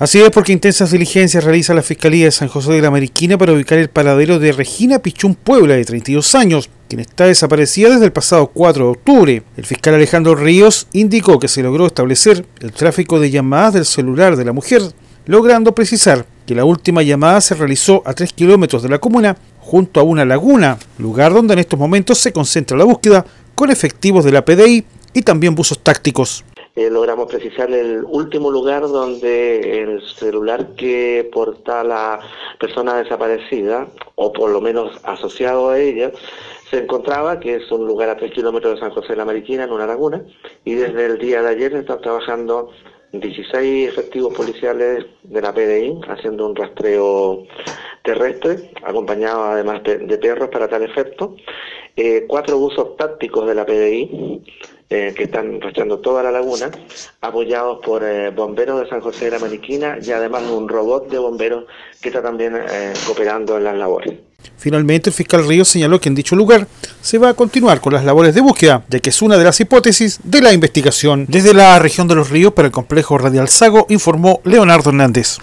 Así es porque intensas diligencias realiza la Fiscalía de San José de la Mariquina para ubicar el paradero de Regina Pichún Puebla, de 32 años, quien está desaparecida desde el pasado 4 de octubre. El fiscal Alejandro Ríos indicó que se logró establecer el tráfico de llamadas del celular de la mujer, logrando precisar que la última llamada se realizó a 3 kilómetros de la comuna, junto a una laguna, lugar donde en estos momentos se concentra la búsqueda con efectivos de la PDI y también buzos tácticos. Eh, logramos precisar el último lugar donde el celular que porta la persona desaparecida, o por lo menos asociado a ella, se encontraba, que es un lugar a tres kilómetros de San José de la Mariquina, en una laguna, y desde el día de ayer están trabajando 16 efectivos policiales de la PDI haciendo un rastreo terrestre, acompañado además de, perros para tal efecto, eh, cuatro buzos tácticos de la PDI, eh, que están rastreando toda la laguna, apoyados por eh, bomberos de San José de la Maniquina y además un robot de bomberos que está también eh, cooperando en las labores. Finalmente, el fiscal Ríos señaló que en dicho lugar se va a continuar con las labores de búsqueda, ya que es una de las hipótesis de la investigación. Desde la región de los ríos para el complejo Radial Sago, informó Leonardo Hernández.